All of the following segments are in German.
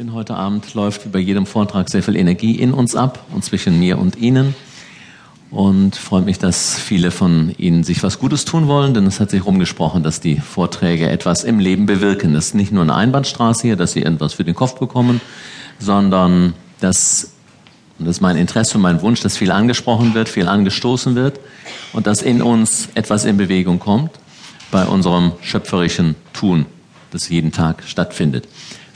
Denn heute Abend läuft wie bei jedem Vortrag sehr viel Energie in uns ab und zwischen mir und Ihnen. Und freut mich, dass viele von Ihnen sich was Gutes tun wollen, denn es hat sich rumgesprochen, dass die Vorträge etwas im Leben bewirken. Das ist nicht nur eine Einbahnstraße hier, dass Sie irgendwas für den Kopf bekommen, sondern dass, und das ist mein Interesse und mein Wunsch, dass viel angesprochen wird, viel angestoßen wird und dass in uns etwas in Bewegung kommt bei unserem schöpferischen Tun, das jeden Tag stattfindet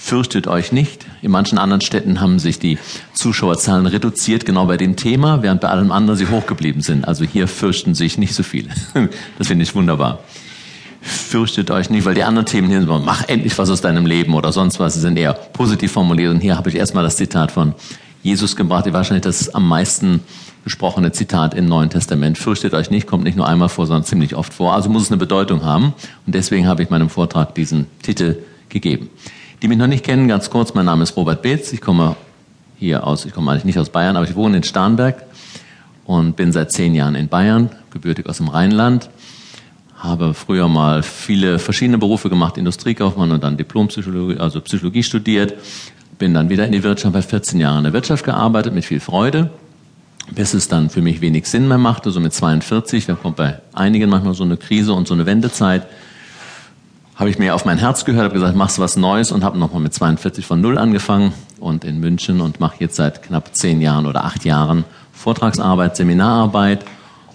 fürchtet euch nicht. In manchen anderen Städten haben sich die Zuschauerzahlen reduziert, genau bei dem Thema, während bei allem anderen sie hochgeblieben sind. Also hier fürchten sich nicht so viele. Das finde ich wunderbar. Fürchtet euch nicht, weil die anderen Themen hier sind, mach endlich was aus deinem Leben oder sonst was, sie sind eher positiv formuliert. Und hier habe ich erstmal das Zitat von Jesus gebracht, wahrscheinlich das am meisten gesprochene Zitat im Neuen Testament. Fürchtet euch nicht, kommt nicht nur einmal vor, sondern ziemlich oft vor. Also muss es eine Bedeutung haben. Und deswegen habe ich meinem Vortrag diesen Titel gegeben. Die mich noch nicht kennen, ganz kurz, mein Name ist Robert Beetz. Ich komme hier aus, ich komme eigentlich nicht aus Bayern, aber ich wohne in Starnberg und bin seit zehn Jahren in Bayern, gebürtig aus dem Rheinland. Habe früher mal viele verschiedene Berufe gemacht, Industriekaufmann und dann Diplompsychologie, also Psychologie studiert. Bin dann wieder in die Wirtschaft, bei 14 Jahren in der Wirtschaft gearbeitet, mit viel Freude, bis es dann für mich wenig Sinn mehr machte, so mit 42. Da kommt bei einigen manchmal so eine Krise und so eine Wendezeit habe ich mir auf mein Herz gehört, habe gesagt, machst was Neues und habe nochmal mit 42 von Null angefangen und in München und mache jetzt seit knapp zehn Jahren oder acht Jahren Vortragsarbeit, Seminararbeit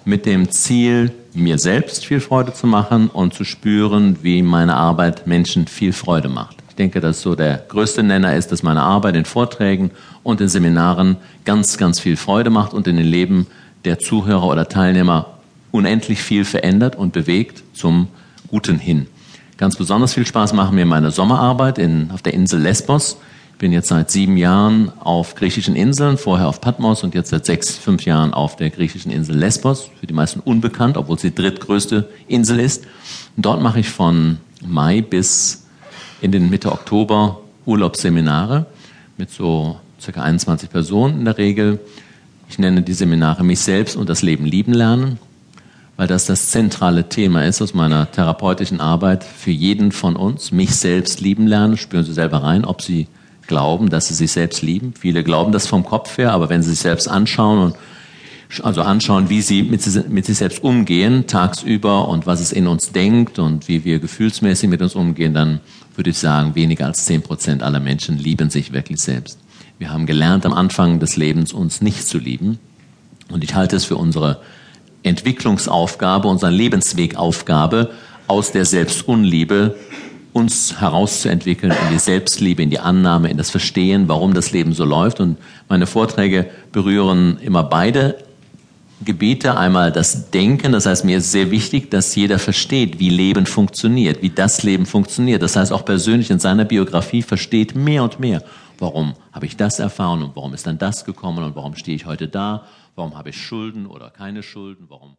mit dem Ziel, mir selbst viel Freude zu machen und zu spüren, wie meine Arbeit Menschen viel Freude macht. Ich denke, dass so der größte Nenner ist, dass meine Arbeit in Vorträgen und in Seminaren ganz, ganz viel Freude macht und in den Leben der Zuhörer oder Teilnehmer unendlich viel verändert und bewegt zum Guten hin. Ganz besonders viel Spaß machen mir meine Sommerarbeit in, auf der Insel Lesbos. Ich bin jetzt seit sieben Jahren auf griechischen Inseln, vorher auf Patmos und jetzt seit sechs, fünf Jahren auf der griechischen Insel Lesbos. Für die meisten unbekannt, obwohl sie die drittgrößte Insel ist. Und dort mache ich von Mai bis in den Mitte Oktober Urlaubsseminare mit so circa 21 Personen in der Regel. Ich nenne die Seminare mich selbst und das Leben lieben lernen weil das das zentrale Thema ist aus meiner therapeutischen Arbeit für jeden von uns. Mich selbst lieben lernen, spüren Sie selber rein, ob Sie glauben, dass Sie sich selbst lieben. Viele glauben das vom Kopf her, aber wenn Sie sich selbst anschauen und also anschauen, wie sie mit, mit sich selbst umgehen, tagsüber und was es in uns denkt und wie wir gefühlsmäßig mit uns umgehen, dann würde ich sagen, weniger als zehn Prozent aller Menschen lieben sich wirklich selbst. Wir haben gelernt, am Anfang des Lebens uns nicht zu lieben. Und ich halte es für unsere Entwicklungsaufgabe, unsere Lebenswegaufgabe, aus der Selbstunliebe uns herauszuentwickeln in die Selbstliebe, in die Annahme, in das Verstehen, warum das Leben so läuft. Und meine Vorträge berühren immer beide Gebiete. Einmal das Denken, das heißt, mir ist sehr wichtig, dass jeder versteht, wie Leben funktioniert, wie das Leben funktioniert. Das heißt, auch persönlich in seiner Biografie versteht mehr und mehr, warum habe ich das erfahren und warum ist dann das gekommen und warum stehe ich heute da Warum habe ich Schulden oder keine Schulden? Warum